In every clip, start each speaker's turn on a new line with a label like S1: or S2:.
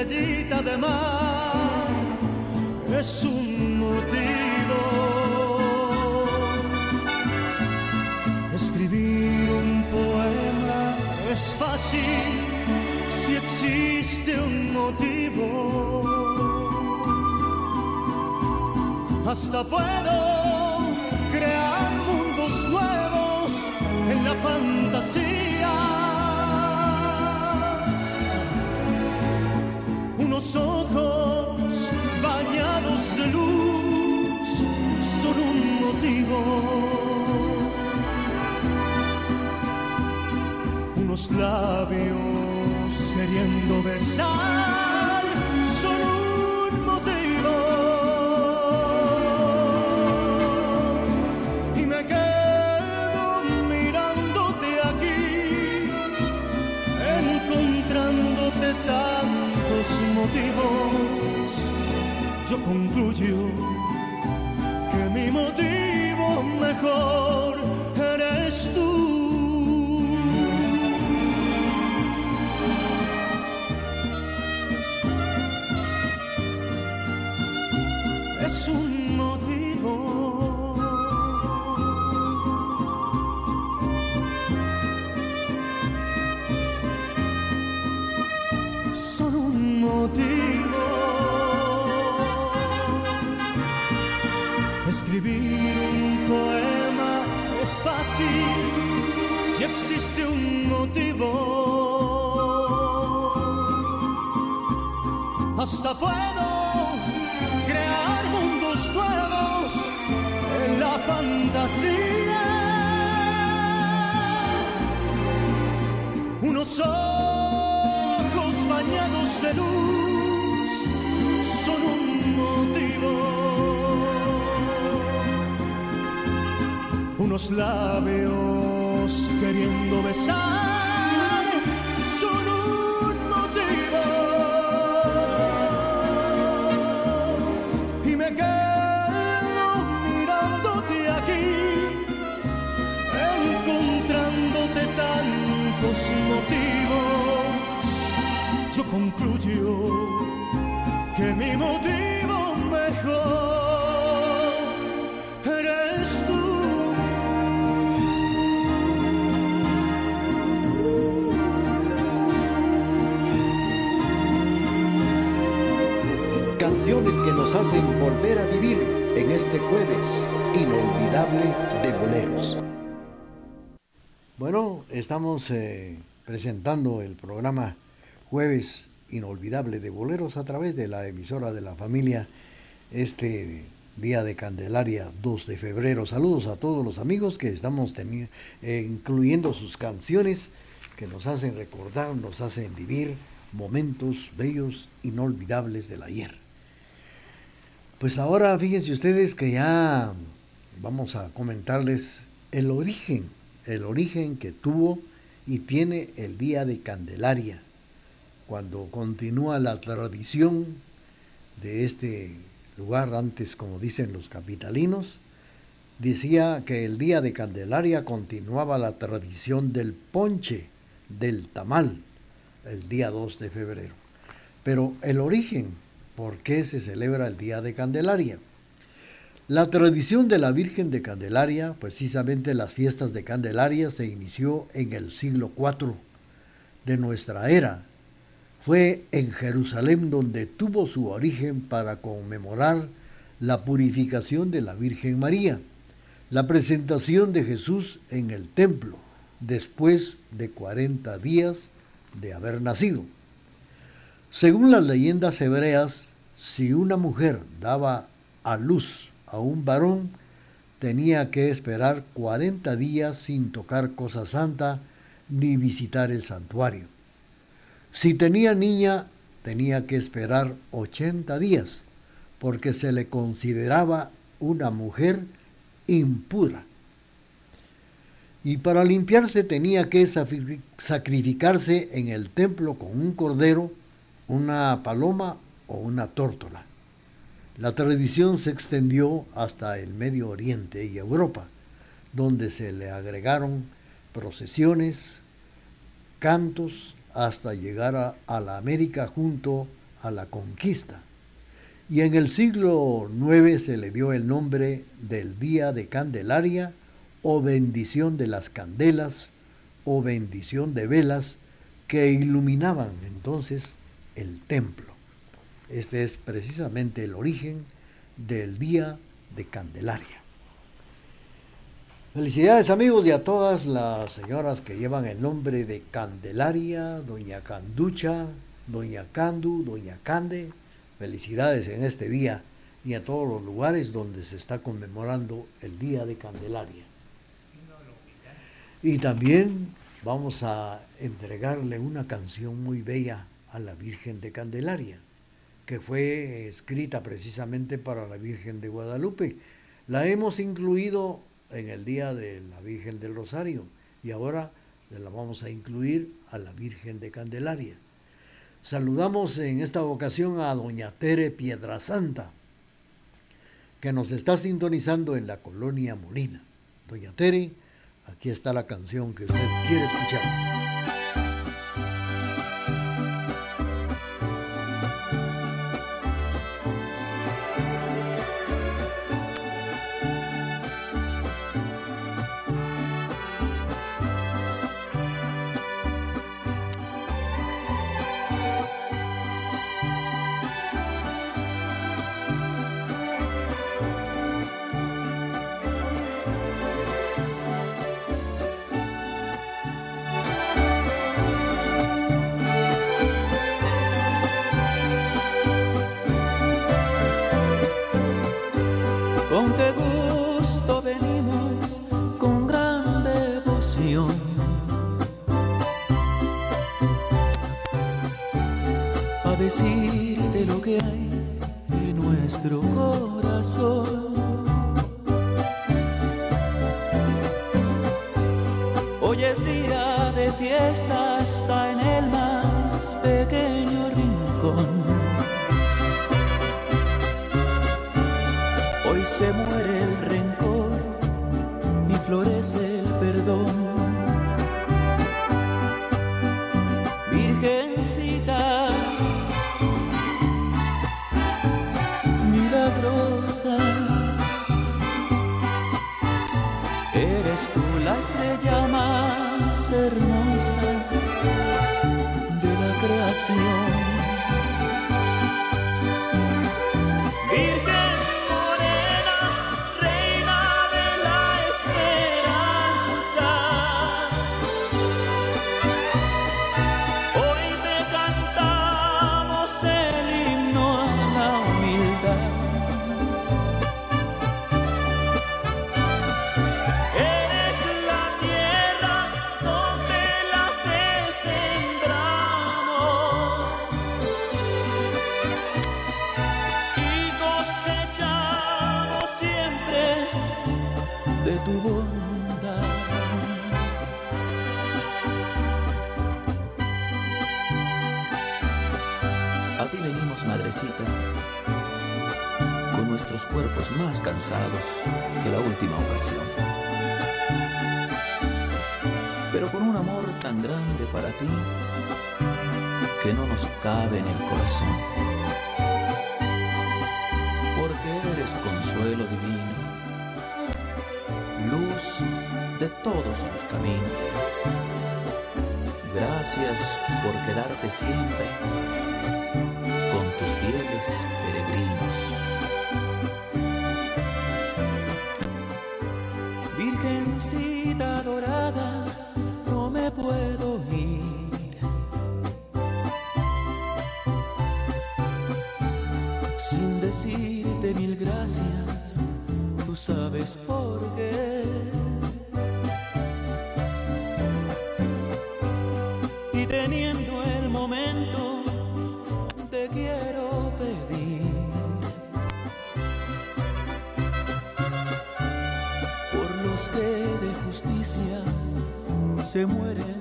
S1: Estrellita de mar es un motivo. Escribir un poema es fácil si existe un motivo. Hasta puedo crear mundos nuevos en la fantasía. Labios queriendo besar son un motivo. Y me quedo mirándote aquí, encontrándote tantos motivos. Yo concluyo que mi motivo mejor eres tú. Es un motivo. Son un motivo. Escribir un poema es fácil si existe un motivo. Hasta puedo Unos ojos bañados de luz son un motivo. Unos labios queriendo besar concluyo que mi motivo mejor eres tú.
S2: Canciones que nos hacen volver a vivir en este jueves inolvidable de boleros. Bueno, estamos eh, presentando el programa Jueves Inolvidable de Boleros a través de la emisora de la familia este día de Candelaria 2 de febrero. Saludos a todos los amigos que estamos eh, incluyendo sus canciones que nos hacen recordar, nos hacen vivir momentos bellos, inolvidables del ayer. Pues ahora fíjense ustedes que ya vamos a comentarles el origen, el origen que tuvo y tiene el día de Candelaria, cuando continúa la tradición de este lugar, antes como dicen los capitalinos, decía que el día de Candelaria continuaba la tradición del ponche, del tamal, el día 2 de febrero. Pero el origen, ¿por qué se celebra el día de Candelaria? La tradición de la Virgen de Candelaria, precisamente las fiestas de Candelaria, se inició en el siglo IV de nuestra era. Fue en Jerusalén donde tuvo su origen para conmemorar la purificación de la Virgen María, la presentación de Jesús en el templo, después de 40 días de haber nacido. Según las leyendas hebreas, si una mujer daba a luz a un varón, tenía que esperar 40 días sin tocar cosa santa ni visitar el santuario. Si tenía niña, tenía que esperar 80 días, porque se le consideraba una mujer impura. Y para limpiarse tenía que sacrificarse en el templo con un cordero, una paloma o una tórtola. La tradición se extendió hasta el Medio Oriente y Europa, donde se le agregaron procesiones, cantos, hasta llegar a, la América junto a la conquista. Y en el siglo IX se le dio el nombre del Día de Candelaria o bendición de las candelas o bendición de velas que iluminaban entonces el templo. Este es precisamente el origen del Día de Candelaria. Felicidades amigos y a todas las señoras que llevan el nombre de Candelaria, Doña Canducha, Doña Candu, Doña Cande. Felicidades en este día y a todos los lugares donde se está conmemorando el Día de Candelaria. Y también vamos a entregarle una canción muy bella a la Virgen de Candelaria que fue escrita precisamente para la Virgen de Guadalupe. La hemos incluido en el Día de la Virgen del Rosario y ahora la vamos a incluir a la Virgen de Candelaria. Saludamos en esta ocasión a doña Tere Piedrasanta, que nos está sintonizando en la colonia Molina. Doña Tere, aquí está la canción que usted quiere escuchar.
S3: 有 que la última ocasión. Pero con un amor tan grande para ti que no nos cabe en el corazón. Porque eres consuelo divino, luz de todos los caminos. Gracias por quedarte siempre con tus fieles peregrinos.
S4: Dorada, no me puedo ir. Sin decirte mil gracias, se mueren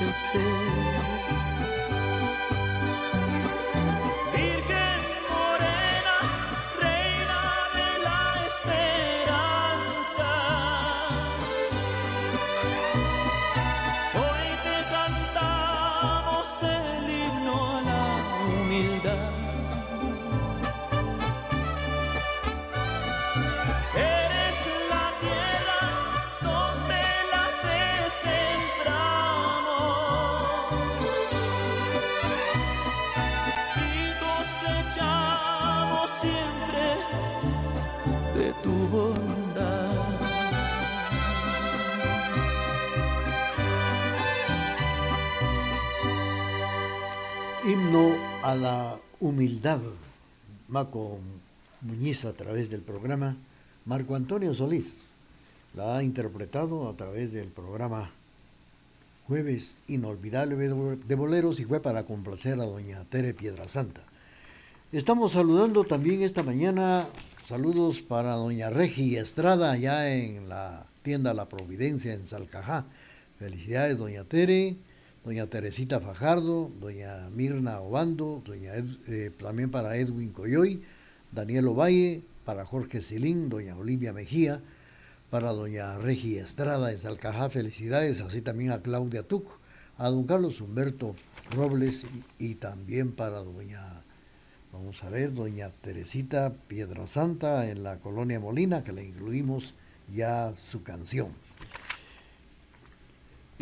S4: de sed.
S2: A la humildad, Maco Muñiz a través del programa, Marco Antonio Solís la ha interpretado a través del programa Jueves Inolvidable de Boleros y fue para complacer a doña Tere Piedrasanta. Estamos saludando también esta mañana, saludos para doña Regi Estrada allá en la tienda La Providencia en Salcajá. Felicidades doña Tere doña Teresita Fajardo, doña Mirna Obando, doña eh, también para Edwin Coyoy, Daniel Ovalle, para Jorge Silín, doña Olivia Mejía, para doña Regi Estrada en Salcajá, felicidades, así también a Claudia Tuc, a don Carlos Humberto Robles y, también para doña, vamos a ver, doña Teresita Piedra Santa en la colonia Molina, que le incluimos ya su canción.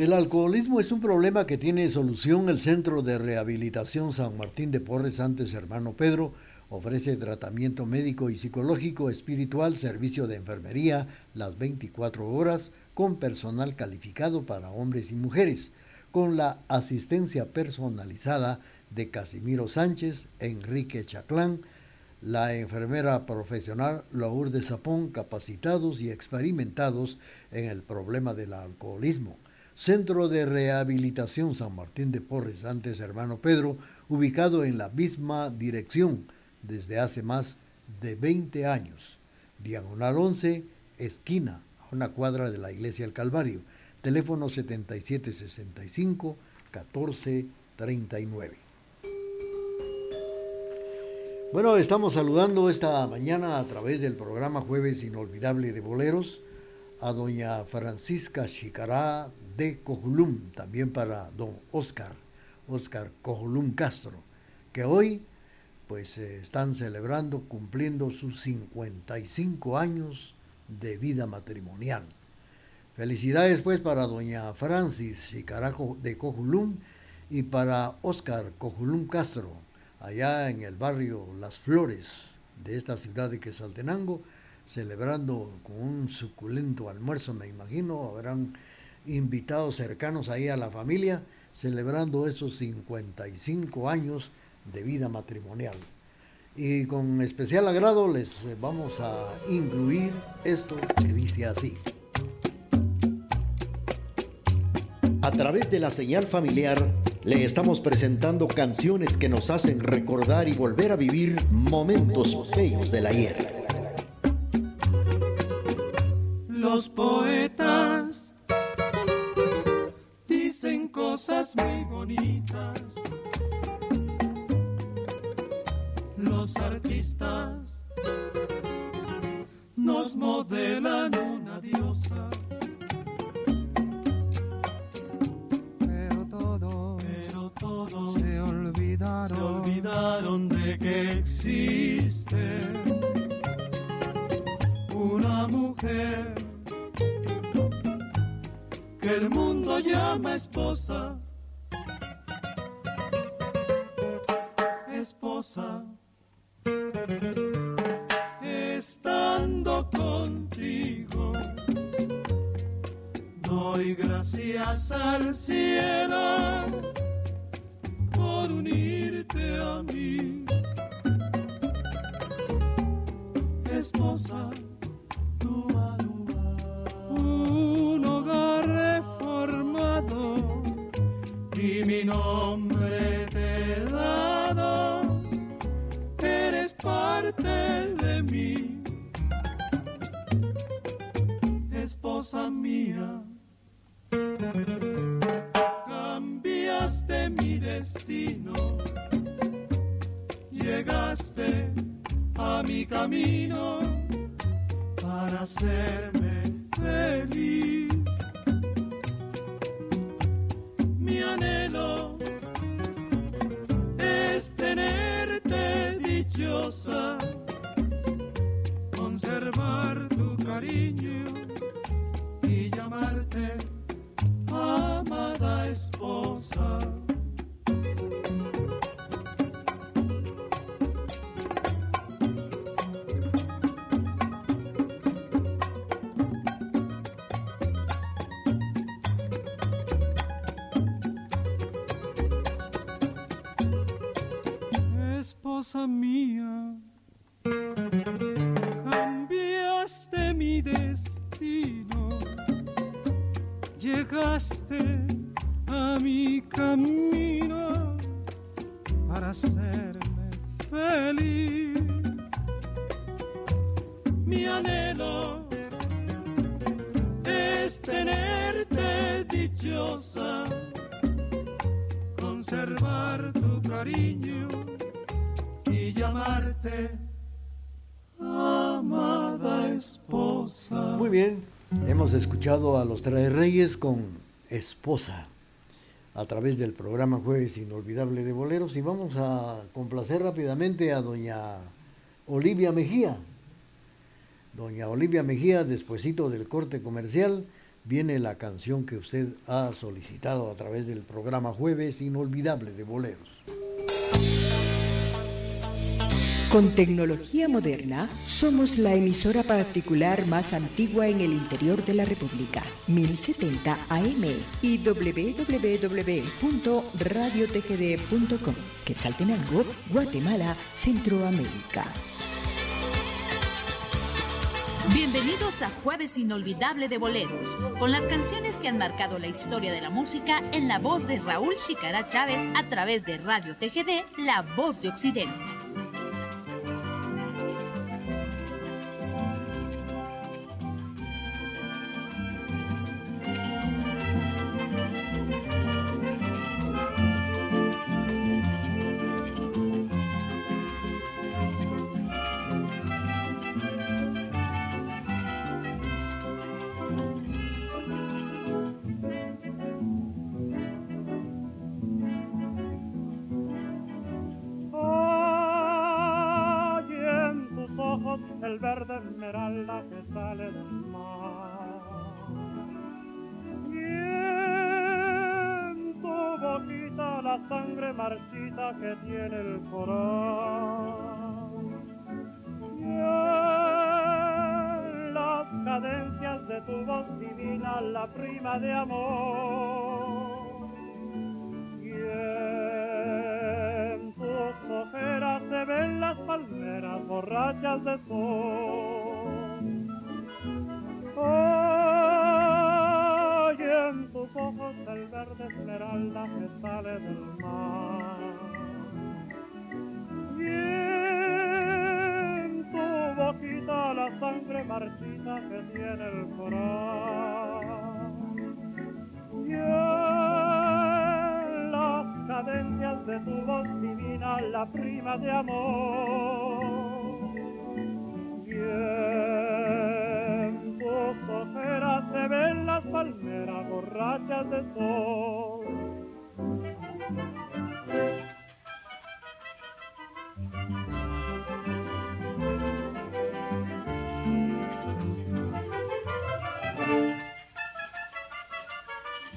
S2: El alcoholismo es un problema que tiene solución el Centro de Rehabilitación San Martín de Porres, antes hermano Pedro, ofrece tratamiento médico y psicológico, espiritual, servicio de enfermería las 24 horas con personal calificado para hombres y mujeres, con la asistencia personalizada de Casimiro Sánchez, Enrique Chaclán, la enfermera profesional Lourdes Zapón, capacitados y experimentados en el problema del alcoholismo. Centro de Rehabilitación San Martín de Porres, antes hermano Pedro, ubicado en la misma dirección desde hace más de 20 años. Diagonal 11, esquina, a una cuadra de la Iglesia del Calvario. Teléfono 7765-1439. Bueno, estamos saludando esta mañana a través del programa Jueves Inolvidable de Boleros a doña Francisca Chicará de Cojulum, también para don Oscar, Oscar Cojulum Castro, que hoy pues eh, están celebrando, cumpliendo sus 55 años de vida matrimonial. Felicidades pues para doña Francis Chicarajo de Cojulum y para Oscar Cojulum Castro, allá en el barrio Las Flores de esta ciudad de Quesaltenango, celebrando con un suculento almuerzo, me imagino, habrán invitados cercanos ahí a la familia, celebrando esos 55 años de vida matrimonial. Y con especial agrado les vamos a incluir esto que dice así.
S5: A través de la señal familiar le estamos presentando canciones que nos hacen recordar y volver a vivir momentos bellos del ayer.
S6: Los poetas cosas muy bonitas. Los artistas nos modelan una diosa.
S7: Pero todos,
S6: pero todos
S7: se olvidaron,
S6: se olvidaron de que existe una mujer llama esposa. Esposa, estando contigo, doy gracias al cielo por unirte a mí. Esposa, nombre te dado, eres parte de mí, esposa mía. Cambiaste mi destino, llegaste a mi camino para hacerme feliz. Anhelo es tenerte dichosa, conservar tu cariño y llamarte amada esposa. Llegaste a mi camino para hacerme feliz. Mi anhelo es tenerte dichosa, conservar tu cariño y llamarte amada esposa.
S2: Muy bien, hemos escuchado a los Tres Reyes con Esposa a través del programa Jueves Inolvidable de Boleros y vamos a complacer rápidamente a doña Olivia Mejía. Doña Olivia Mejía, despuesito del corte comercial, viene la canción que usted ha solicitado a través del programa Jueves Inolvidable de Boleros.
S1: Con tecnología moderna, somos la emisora particular más antigua en el interior de la República, 1070 AM y www.radiotgd.com, Quetzaltenango, Guatemala, Centroamérica.
S8: Bienvenidos a Jueves Inolvidable de Boleros, con las canciones que han marcado la historia de la música en la voz de Raúl Chicara Chávez a través de Radio TGD, La Voz de Occidente.
S9: Marchita que tiene el corazón. Y las cadencias de tu voz divina la prima de amor.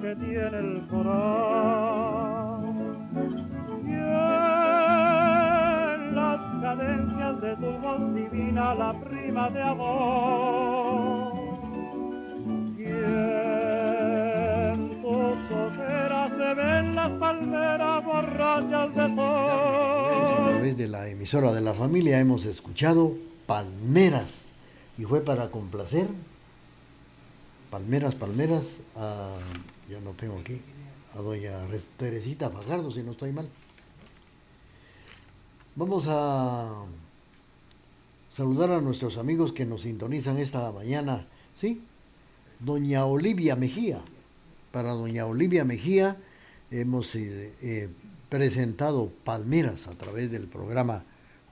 S9: que tiene el corazón. Y en las cadencias de tu voz divina la prima de amor. Y en tus ojeras se ven las palmeras borrachas de sol.
S2: A través de la emisora de la familia hemos escuchado Palmeras y fue para complacer Palmeras, Palmeras, a, ya no tengo aquí, a doña Teresita Fajardo, si no estoy mal. Vamos a saludar a nuestros amigos que nos sintonizan esta mañana, ¿sí? Doña Olivia Mejía. Para doña Olivia Mejía hemos eh, eh, presentado Palmeras a través del programa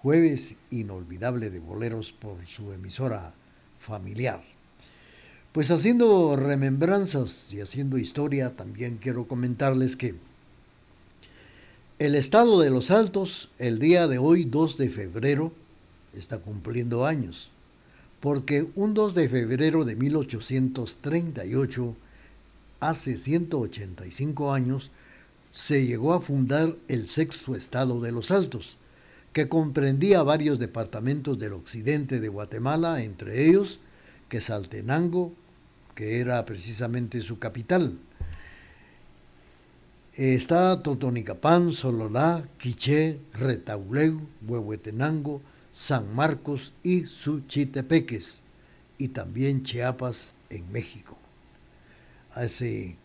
S2: Jueves Inolvidable de Boleros por su emisora familiar. Pues haciendo remembranzas y haciendo historia, también quiero comentarles que el estado de los Altos, el día de hoy, 2 de febrero, está cumpliendo años, porque un 2 de febrero de 1838, hace 185 años, se llegó a fundar el sexto estado de los Altos, que comprendía varios departamentos del occidente de Guatemala, entre ellos Quesaltenango, que era precisamente su capital. Está Totonicapán, Sololá, Quiché, Retauleu, Huehuetenango, San Marcos y Suchitepeques, y también Chiapas en México. Hace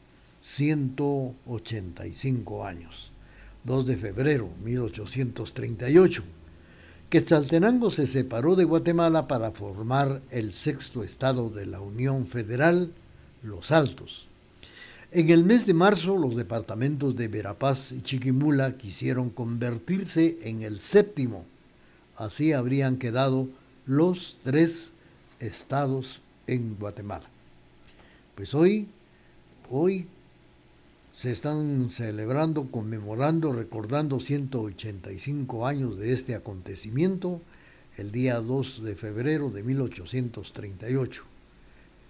S2: 185 años, 2 de febrero 1838. Quetzaltenango se separó de Guatemala para formar el sexto estado de la Unión Federal, Los Altos. En el mes de marzo, los departamentos de Verapaz y Chiquimula quisieron convertirse en el séptimo. Así habrían quedado los tres estados en Guatemala. Pues hoy, hoy se están celebrando, conmemorando, recordando 185 años de este acontecimiento el día 2 de febrero de 1838.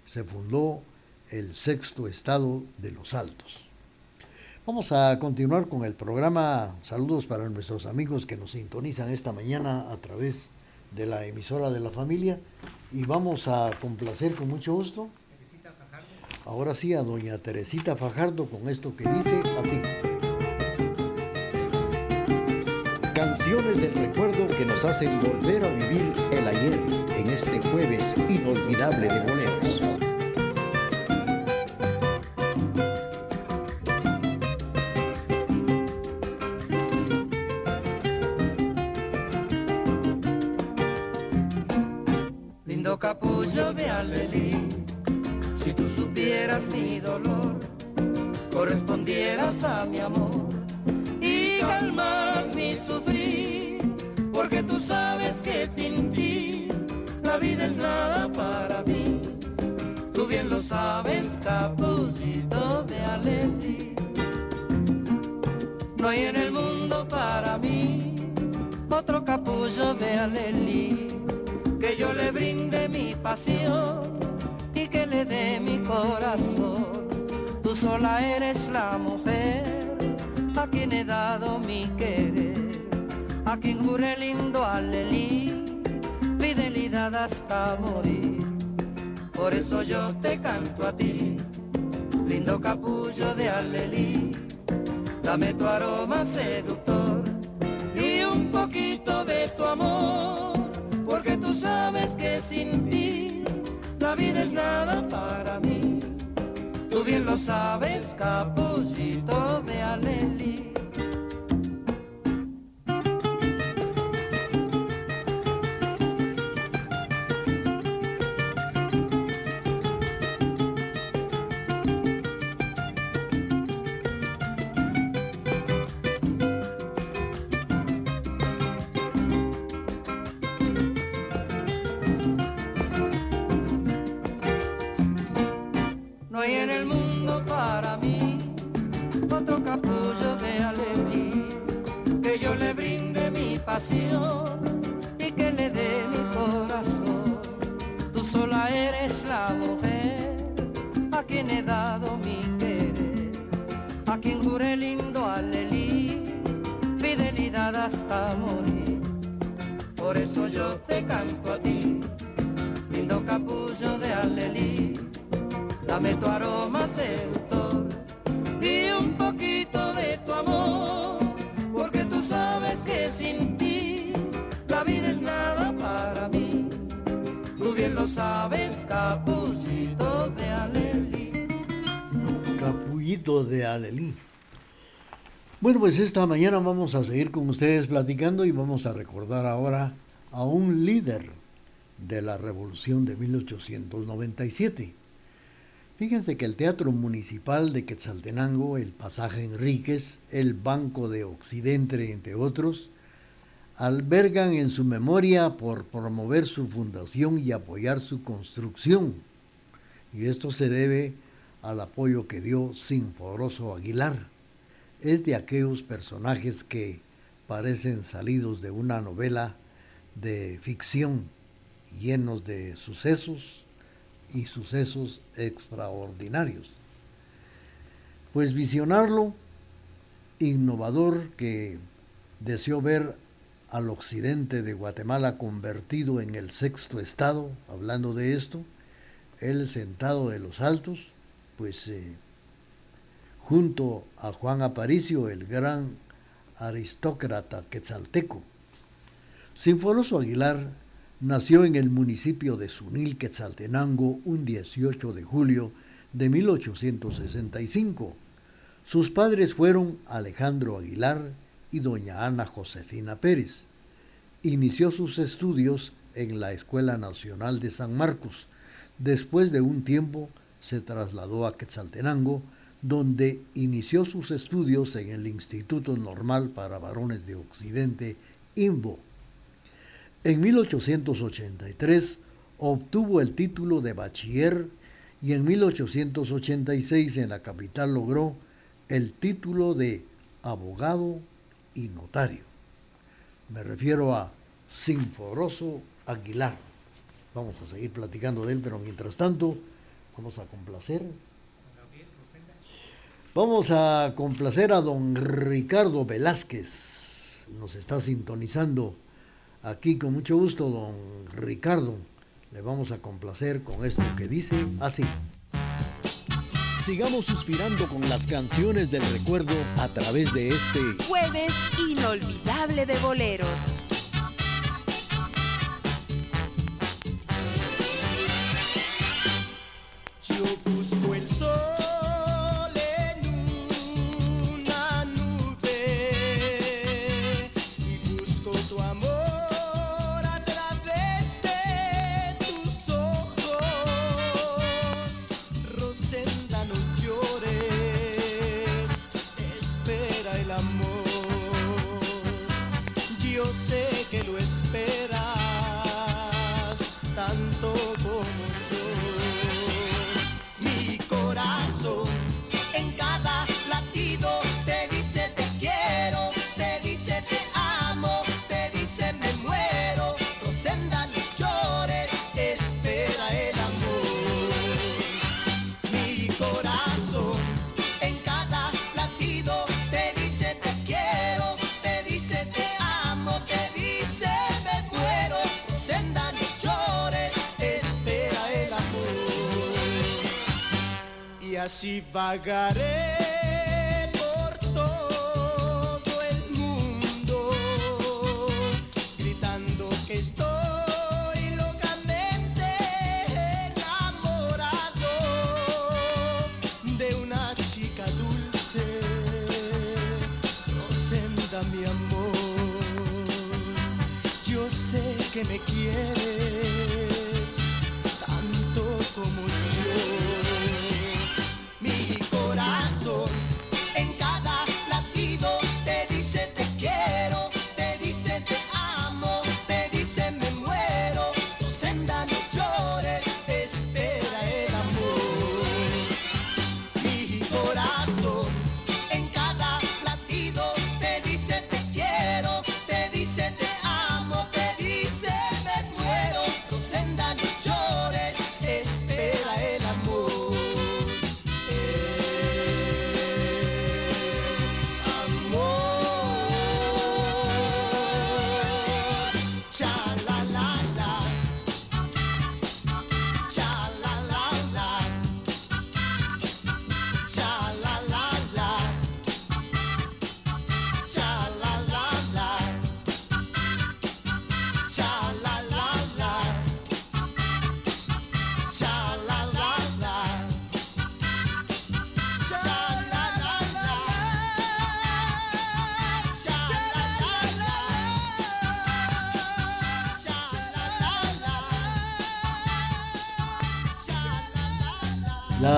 S2: Se fundó el sexto estado de los Altos. Vamos a continuar con el programa. Saludos para nuestros amigos que nos sintonizan esta mañana a través de la emisora de la familia y vamos a complacer con mucho gusto Ahora sí a doña Teresita Fajardo con esto que dice así.
S5: Canciones del recuerdo que nos hacen volver a vivir el ayer en este jueves inolvidable de boleros.
S4: Lindo capullo de alelí, dame tu aroma seductor y un poquito de tu amor, porque tú sabes que sin ti la vida es nada para mí. Tú bien lo sabes, capullito de Aleli.
S2: Bueno, pues esta mañana vamos a seguir con ustedes platicando y vamos a recordar ahora a un líder de la revolución de 1897. Fíjense que el Teatro Municipal de Quetzaltenango, el Pasaje Enríquez, el Banco de Occidente, entre otros, albergan en su memoria por promover su fundación y apoyar su construcción. Y esto se debe al apoyo que dio Sinforoso Aguilar es de aquellos personajes que parecen salidos de una novela de ficción llenos de sucesos y sucesos extraordinarios. Pues visionarlo, innovador que deseó ver al occidente de Guatemala convertido en el sexto estado, hablando de esto, él sentado de los altos, pues eh, junto a Juan Aparicio, el gran aristócrata quetzalteco. Sinforoso Aguilar nació en el municipio de Sunil, Quetzaltenango, un 18 de julio de 1865. Sus padres fueron Alejandro Aguilar y doña Ana Josefina Pérez. Inició sus estudios en la Escuela Nacional de San Marcos. Después de un tiempo se trasladó a Quetzaltenango, donde inició sus estudios en el Instituto Normal para Varones de Occidente, INVO. En 1883 obtuvo el título de bachiller y en 1886 en la capital logró el título de abogado y notario. Me refiero a Sinforoso Aguilar. Vamos a seguir platicando de él, pero mientras tanto vamos a complacer Vamos a complacer a don Ricardo Velázquez. Nos está sintonizando aquí con mucho gusto, don Ricardo. Le vamos a complacer con esto que dice así.
S5: Sigamos suspirando con las canciones del recuerdo a través de este
S1: jueves inolvidable de boleros.
S10: Rosenda mi amor. Yo sé que me quieres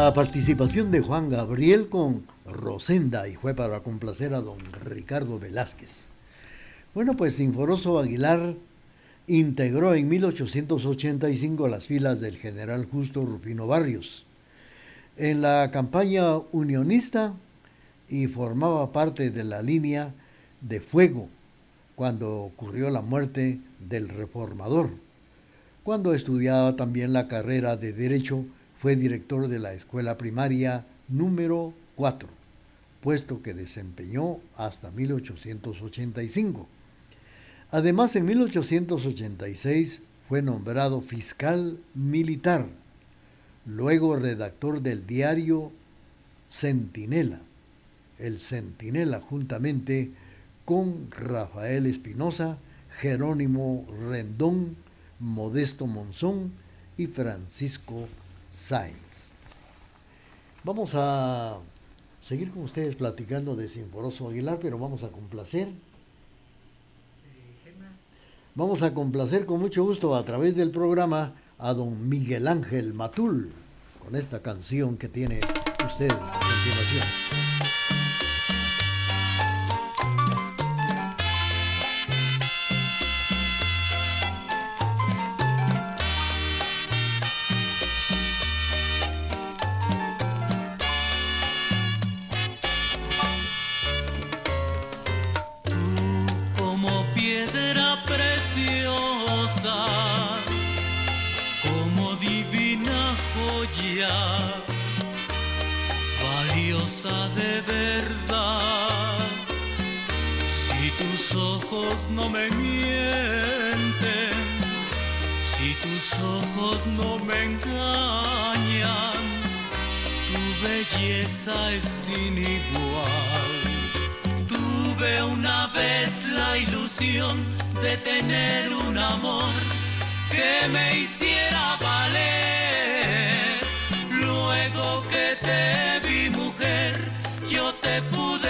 S11: La participación de Juan Gabriel con Rosenda y fue para complacer a don Ricardo Velázquez. Bueno, pues Sinforoso Aguilar integró en 1885 las filas del general Justo Rufino Barrios en la campaña unionista y formaba parte de la línea de fuego cuando ocurrió la muerte del reformador. Cuando estudiaba también la carrera de Derecho, fue director de la escuela primaria número 4, puesto que desempeñó hasta 1885. Además, en 1886 fue nombrado fiscal militar, luego redactor del diario Centinela, el Centinela juntamente con Rafael Espinosa, Jerónimo Rendón, Modesto Monzón y Francisco Sáenz. Vamos a seguir con ustedes platicando de Sinforoso Aguilar, pero vamos a complacer Vamos a complacer con mucho gusto a través del programa a don Miguel Ángel Matul con esta canción que tiene usted a continuación. ojos no me mienten, si tus ojos no me engañan, tu belleza es sin igual. Tuve una vez la ilusión de tener un amor que me hiciera valer. Luego que te vi mujer, yo te pude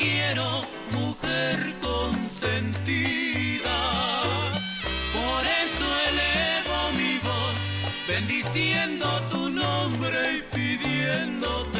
S11: quiero, mujer consentida. Por eso elevo mi voz, bendiciendo tu nombre y pidiéndote.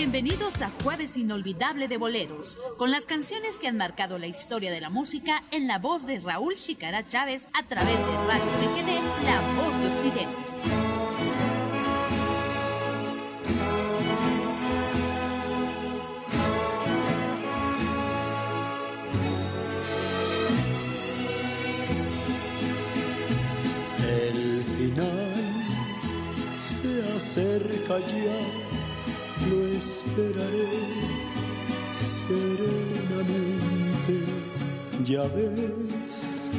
S8: Bienvenidos a Jueves Inolvidable de Boleros, con las canciones que han marcado la historia de la música en la voz de Raúl Chicara Chávez a través de Radio TGD, La Voz de Occidente.
S10: El final se acerca ya esperaré serenamente. Ya ves,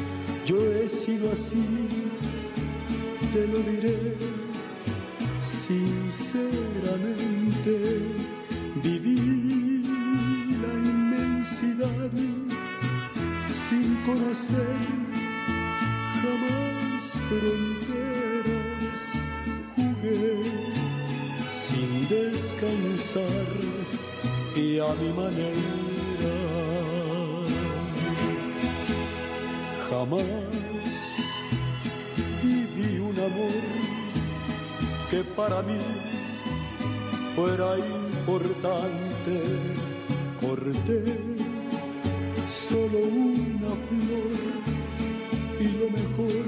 S10: yo he sido así, te lo diré sinceramente. Viví la inmensidad sin conocer jamás fronteras. Y a mi manera. Jamás viví un amor que para mí fuera importante. Corté solo una flor y lo mejor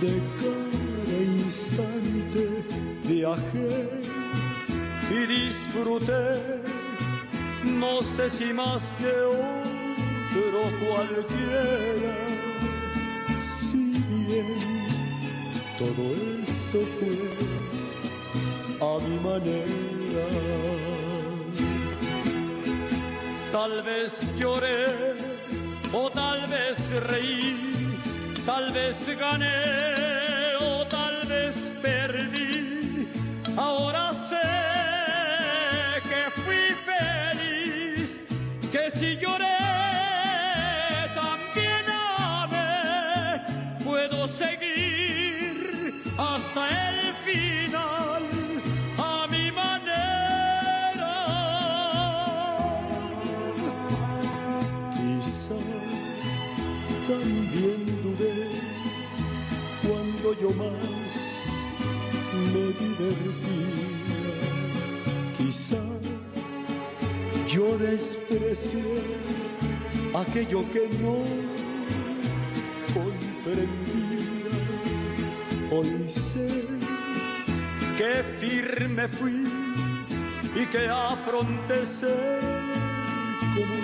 S10: de cada instante viajé y disfruté, no sé si más que otro cualquiera, si bien todo esto fue a mi manera. Tal vez lloré o tal vez reí, tal vez gané también dudé cuando yo más me divertía. Quizá yo desprecié aquello que no comprendía. Hoy sé que firme fui y que afronté ser como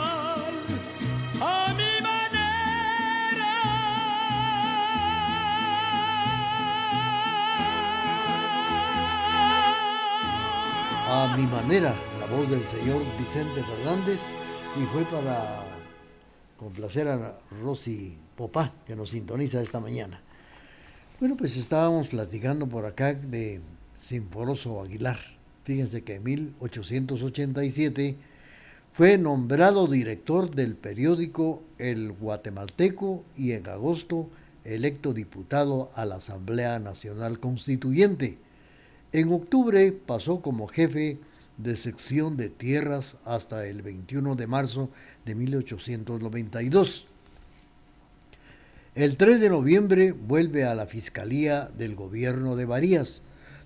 S10: Mi
S2: manera, la voz del señor Vicente Fernández, y fue para complacer a Rosy Popá, que nos sintoniza esta mañana. Bueno, pues estábamos platicando por acá de Sinforoso Aguilar. Fíjense que en 1887 fue nombrado director del periódico El Guatemalteco y en agosto electo diputado a la Asamblea Nacional Constituyente. En octubre pasó como jefe de sección de tierras hasta el 21 de marzo de 1892. El 3 de noviembre vuelve a la Fiscalía del Gobierno de Varías,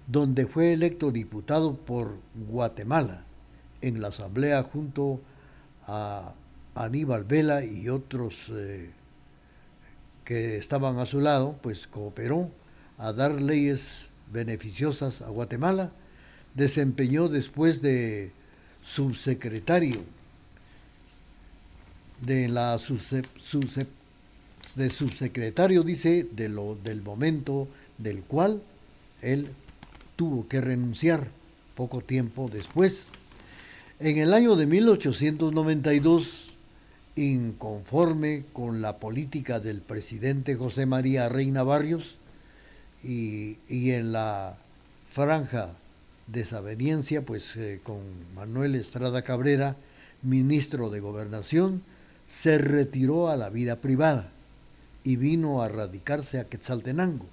S2: donde fue electo diputado por Guatemala en la Asamblea junto a Aníbal Vela y otros eh, que estaban a su lado, pues cooperó a dar leyes beneficiosas a Guatemala, desempeñó después de subsecretario de la subse, de subsecretario dice de lo del momento del cual él tuvo que renunciar poco tiempo después. En el año de 1892, inconforme con la política del presidente José María Reina Barrios, y, en la franja desaveniencia, pues eh, con Manuel Estrada Cabrera, ministro de Gobernación, se retiró a la vida privada y vino a radicarse a Quetzaltenango.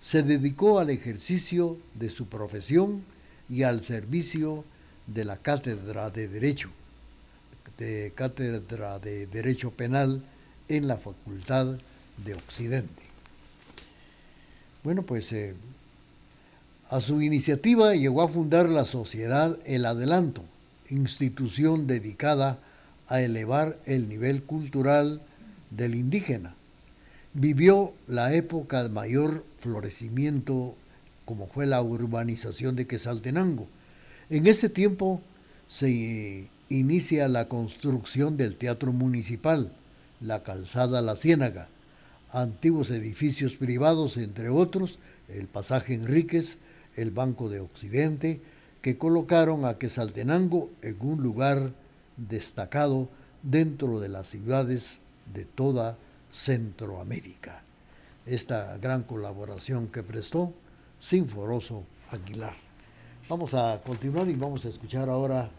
S2: Se dedicó al ejercicio de su profesión y al servicio de la cátedra de Derecho, de cátedra de Derecho Penal en la Facultad de Occidente. Bueno, pues eh, a su iniciativa llegó a fundar la sociedad El Adelanto, institución dedicada a elevar el nivel cultural del indígena. Vivió la época de mayor florecimiento como fue la urbanización de Quesaltenango. En ese tiempo se inicia la construcción del Teatro Municipal, la Calzada La Ciénaga, antiguos edificios privados, entre otros, el Pasaje Enríquez, el Banco de Occidente, que colocaron a Quesaltenango en un lugar destacado dentro de las ciudades de toda Centroamérica. Esta gran colaboración que prestó Sinforoso Aguilar. Vamos a continuar y vamos a escuchar ahora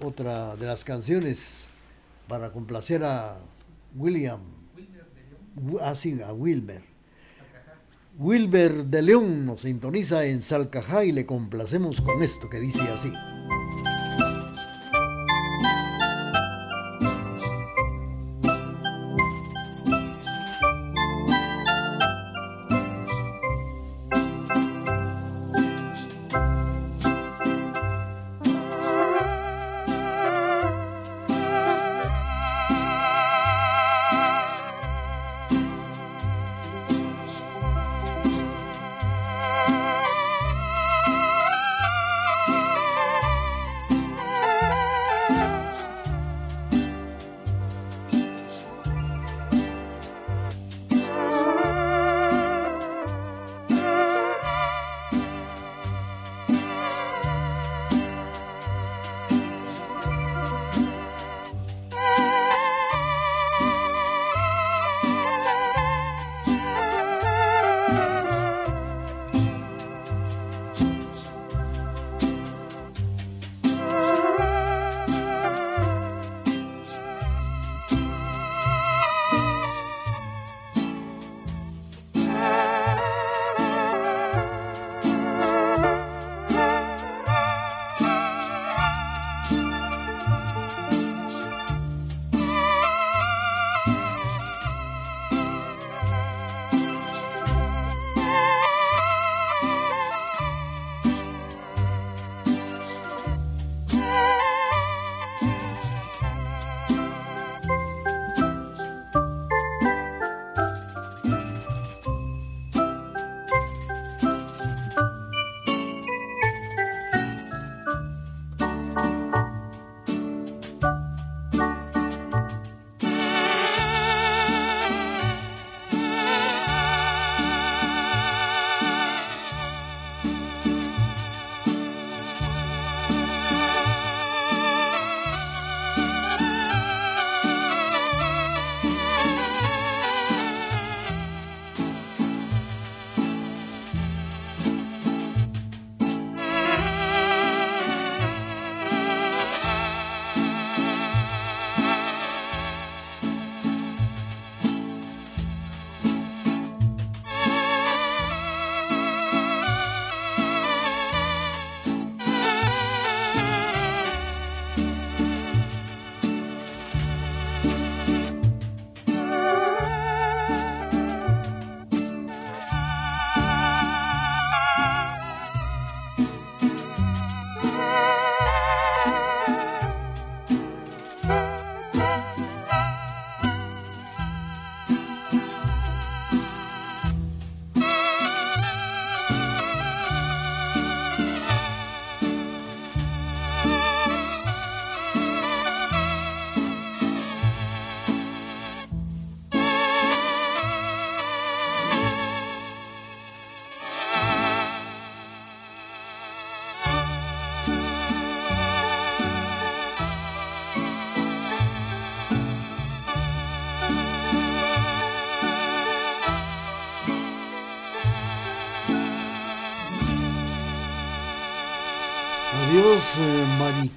S2: otra de las canciones para complacer a William, ah, a Wilmer. Wilber de León nos sintoniza en Salcajá y le complacemos con esto que dice así.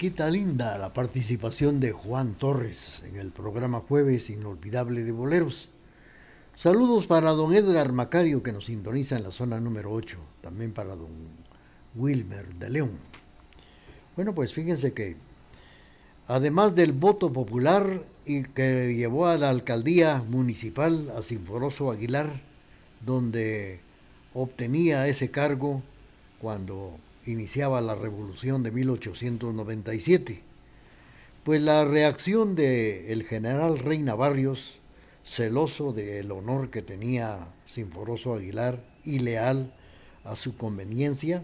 S2: Quita linda la participación de Juan Torres en el programa Jueves Inolvidable de Boleros. Saludos para don Edgar Macario que nos sintoniza en la zona número 8, también para don Wilmer de León. Bueno, pues fíjense que además del voto popular y que llevó a la alcaldía municipal a Sinforoso Aguilar, donde obtenía ese cargo cuando iniciaba la revolución de 1897. Pues la reacción del el general Reina Barrios celoso del honor que tenía Sinforoso Aguilar y leal a su conveniencia,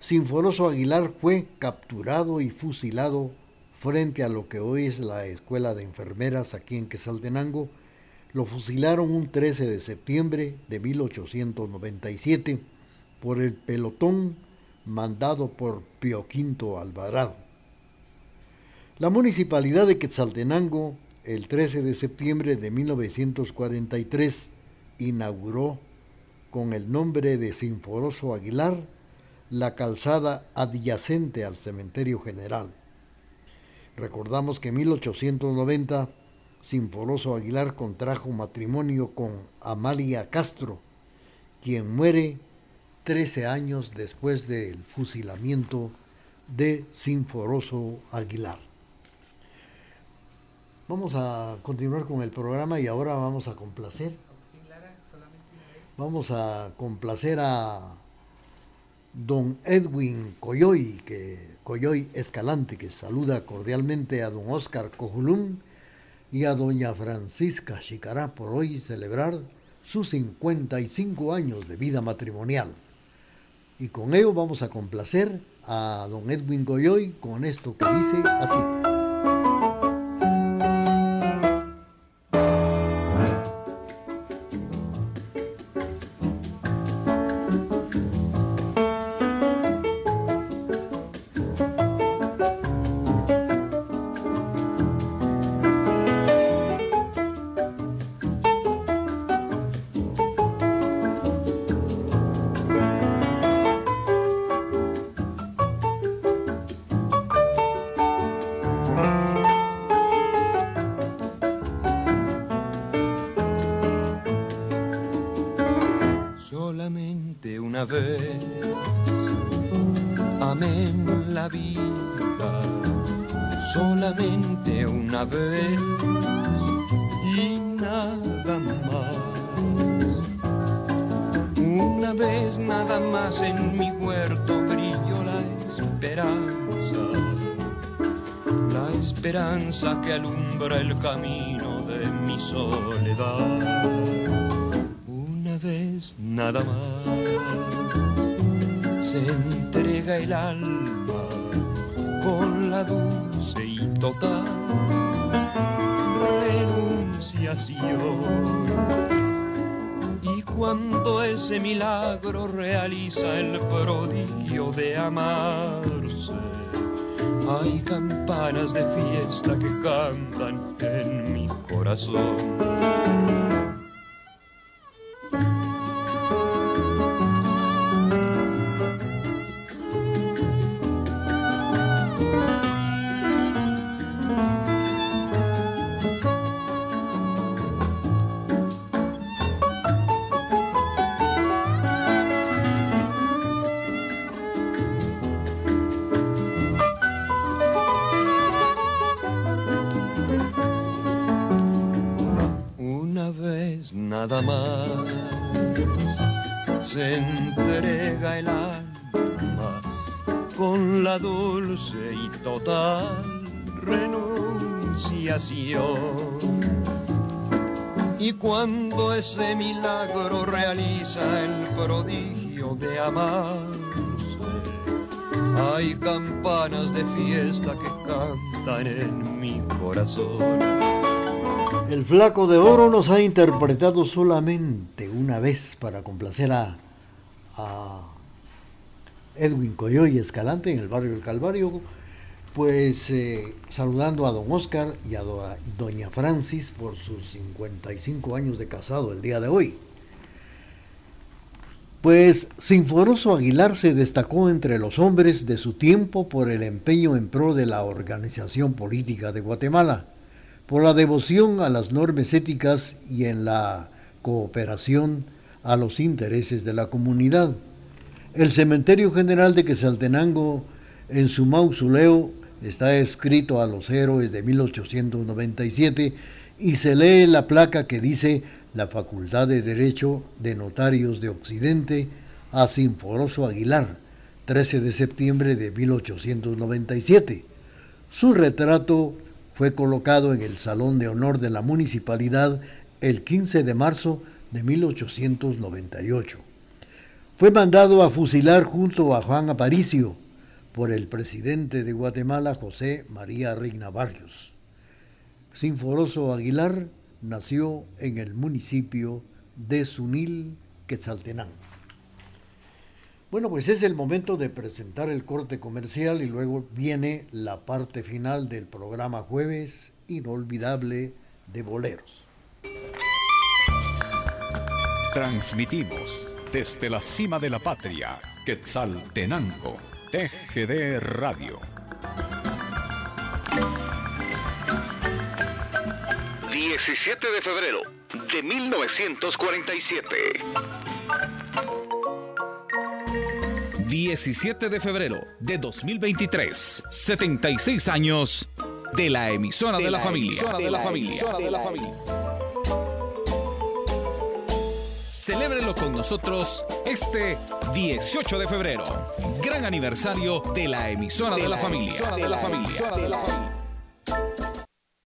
S2: Sinforoso Aguilar fue capturado y fusilado frente a lo que hoy es la Escuela de Enfermeras aquí en Quesaltenango. Lo fusilaron un 13 de septiembre de 1897 por el pelotón mandado por Pio Quinto Alvarado. La municipalidad de Quetzaltenango, el 13 de septiembre de 1943, inauguró con el nombre de Sinforoso Aguilar la calzada adyacente al cementerio general. Recordamos que en 1890 Sinforoso Aguilar contrajo matrimonio con Amalia Castro, quien muere 13 años después del fusilamiento de Sinforoso Aguilar. Vamos a continuar con el programa y ahora vamos a complacer. Vamos a complacer a don Edwin Coyoy, que, Coyoy Escalante, que saluda cordialmente a don Oscar Cojulún y a doña Francisca Chicará por hoy celebrar sus 55 años de vida matrimonial. Y con ello vamos a complacer a don Edwin Goyoy con esto que dice así.
S12: Ese milagro realiza el prodigio de amarse, hay campanas de fiesta que cantan en mi corazón.
S2: El flaco de oro nos ha interpretado solamente una vez para complacer a, a Edwin Coyoy Escalante en el barrio del Calvario pues eh, saludando a don Oscar y a doña Francis por sus 55 años de casado el día de hoy. Pues Sinforoso Aguilar se destacó entre los hombres de su tiempo por el empeño en pro de la organización política de Guatemala, por la devoción a las normas éticas y en la cooperación a los intereses de la comunidad. El Cementerio General de Quesaltenango, en su mausoleo, está escrito a los héroes de 1897 y se lee la placa que dice la Facultad de Derecho de Notarios de Occidente a Sinforoso Aguilar, 13 de septiembre de 1897. Su retrato fue colocado en el Salón de Honor de la Municipalidad el 15 de marzo de 1898. Fue mandado a fusilar junto a Juan Aparicio por el presidente de Guatemala, José María Rigna Barrios. Sinforoso Aguilar nació en el municipio de Sunil, Quetzaltenango. Bueno, pues es el momento de presentar el corte comercial y luego viene la parte final del programa Jueves Inolvidable de Boleros.
S13: Transmitimos desde la cima de la patria, Quetzaltenango, TGD Radio.
S14: 17 de febrero de 1947.
S15: 17 de febrero de 2023, 76 años de la emisora de, la, familia. de la, familia. de la familia. Celébrelo con nosotros este 18 de febrero, gran aniversario de la emisora de, la, familia. De la familia.